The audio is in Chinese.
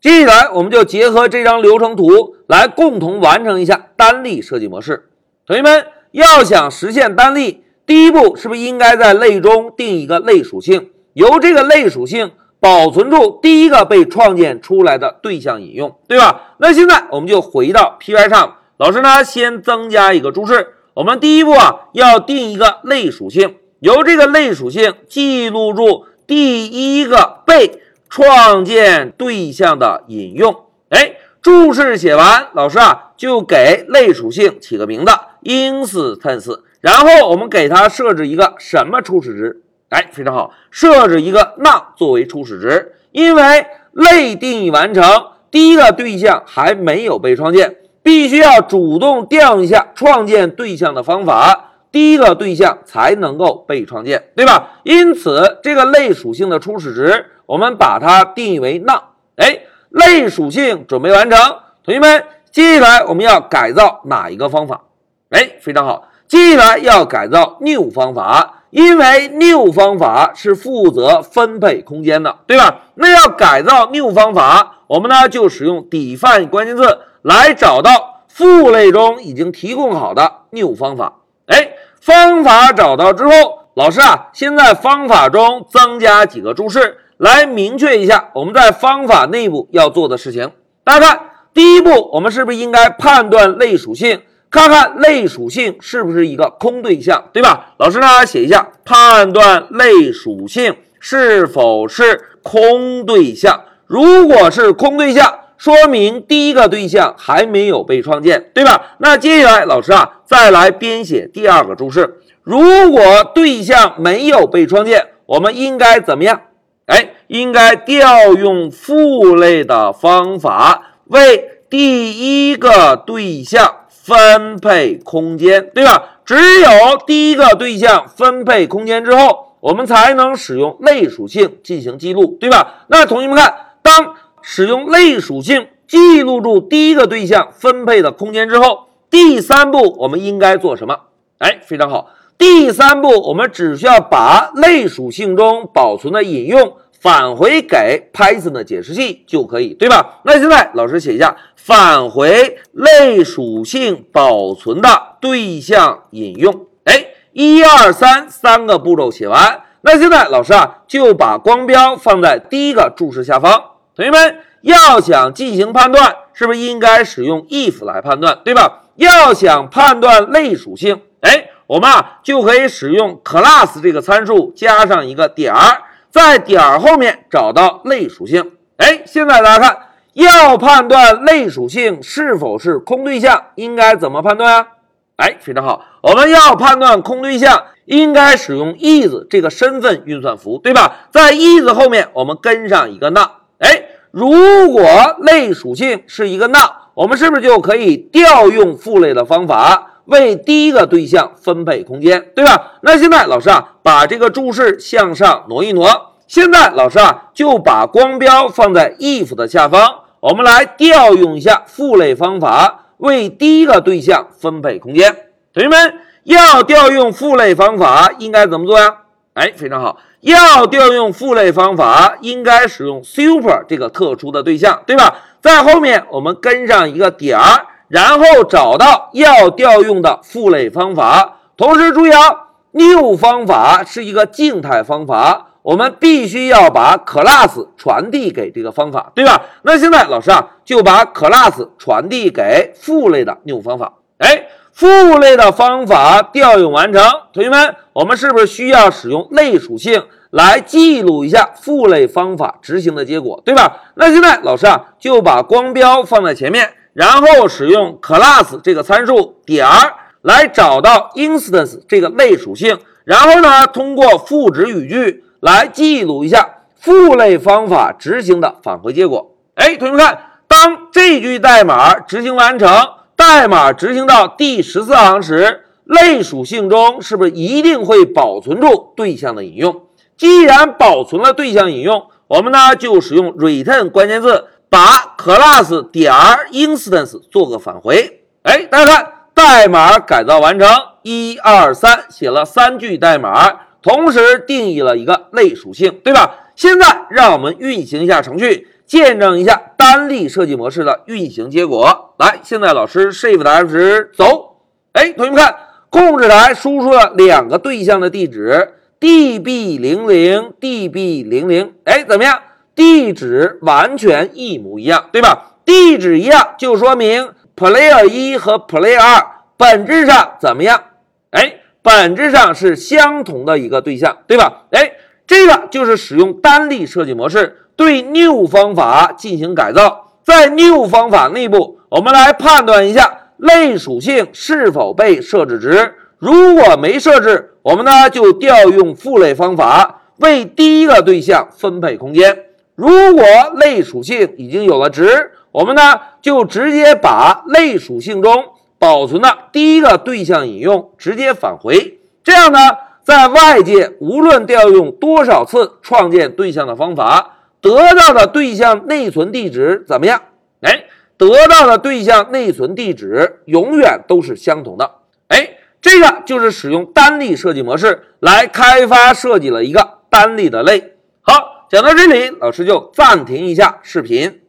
接下来，我们就结合这张流程图来共同完成一下单例设计模式。同学们，要想实现单例，第一步是不是应该在类中定一个类属性，由这个类属性保存住第一个被创建出来的对象引用，对吧？那现在我们就回到 Py 上，老师呢先增加一个注释，我们第一步啊要定一个类属性，由这个类属性记录住第一个被。创建对象的引用，哎，注释写完，老师啊就给类属性起个名字，instance，然后我们给它设置一个什么初始值？哎，非常好，设置一个 none 作为初始值，因为类定义完成，第一个对象还没有被创建，必须要主动调用一下创建对象的方法，第一个对象才能够被创建，对吧？因此，这个类属性的初始值。我们把它定义为 no 哎，类属性准备完成，同学们，接下来我们要改造哪一个方法？哎，非常好，接下来要改造 new 方法，因为 new 方法是负责分配空间的，对吧？那要改造 new 方法，我们呢就使用 define 关键字来找到父类中已经提供好的 new 方法。哎，方法找到之后，老师啊，先在方法中增加几个注释。来明确一下我们在方法内部要做的事情。大家看，第一步，我们是不是应该判断类属性，看看类属性是不是一个空对象，对吧？老师呢，写一下，判断类属性是否是空对象。如果是空对象，说明第一个对象还没有被创建，对吧？那接下来，老师啊，再来编写第二个注释。如果对象没有被创建，我们应该怎么样？哎，应该调用父类的方法为第一个对象分配空间，对吧？只有第一个对象分配空间之后，我们才能使用类属性进行记录，对吧？那同学们看，当使用类属性记录住第一个对象分配的空间之后，第三步我们应该做什么？哎，非常好。第三步，我们只需要把类属性中保存的引用返回给 Python 的解释器就可以，对吧？那现在老师写一下，返回类属性保存的对象引用。哎，一二三三个步骤写完。那现在老师啊就把光标放在第一个注释下方。同学们要想进行判断，是不是应该使用 if 来判断，对吧？要想判断类属性，哎。我们啊就可以使用 class 这个参数加上一个点儿，在点儿后面找到类属性。哎，现在大家看，要判断类属性是否是空对象，应该怎么判断啊？哎，非常好，我们要判断空对象，应该使用 is 这个身份运算符，对吧？在 is 后面我们跟上一个那。如果类属性是一个 n 我们是不是就可以调用父类的方法？为第一个对象分配空间，对吧？那现在老师啊，把这个注释向上挪一挪。现在老师啊，就把光标放在 if 的下方，我们来调用一下父类方法，为第一个对象分配空间。同学们要调用父类方法，应该怎么做呀？哎，非常好，要调用父类方法，应该使用 super 这个特殊的对象，对吧？在后面我们跟上一个点儿。然后找到要调用的父类方法，同时注意啊，new 方法是一个静态方法，我们必须要把 class 传递给这个方法，对吧？那现在老师啊就把 class 传递给父类的 new 方法。哎，父类的方法调用完成，同学们，我们是不是需要使用类属性来记录一下父类方法执行的结果，对吧？那现在老师啊就把光标放在前面。然后使用 class 这个参数点儿来找到 instance 这个类属性，然后呢，通过赋值语句来记录一下父类方法执行的返回结果。哎，同学们看，当这句代码执行完成，代码执行到第十四行时，类属性中是不是一定会保存住对象的引用？既然保存了对象引用，我们呢就使用 return 关键字。把 class 点 instance 做个返回，哎，大家看，代码改造完成，一二三，写了三句代码，同时定义了一个类属性，对吧？现在让我们运行一下程序，见证一下单例设计模式的运行结果。来，现在老师 Shift F 十走。哎，同学们看，控制台输出了两个对象的地址：db 零零、db 零零。哎，怎么样？地址完全一模一样，对吧？地址一样，就说明 Player 一和 Player 二本质上怎么样？哎，本质上是相同的一个对象，对吧？哎，这个就是使用单例设计模式对 new 方法进行改造。在 new 方法内部，我们来判断一下类属性是否被设置值。如果没设置，我们呢就调用父类方法为第一个对象分配空间。如果类属性已经有了值，我们呢就直接把类属性中保存的第一个对象引用直接返回。这样呢，在外界无论调用多少次创建对象的方法，得到的对象内存地址怎么样？得到的对象内存地址永远都是相同的。哎，这个就是使用单例设计模式来开发设计了一个单例的类。好。讲到这里，老师就暂停一下视频。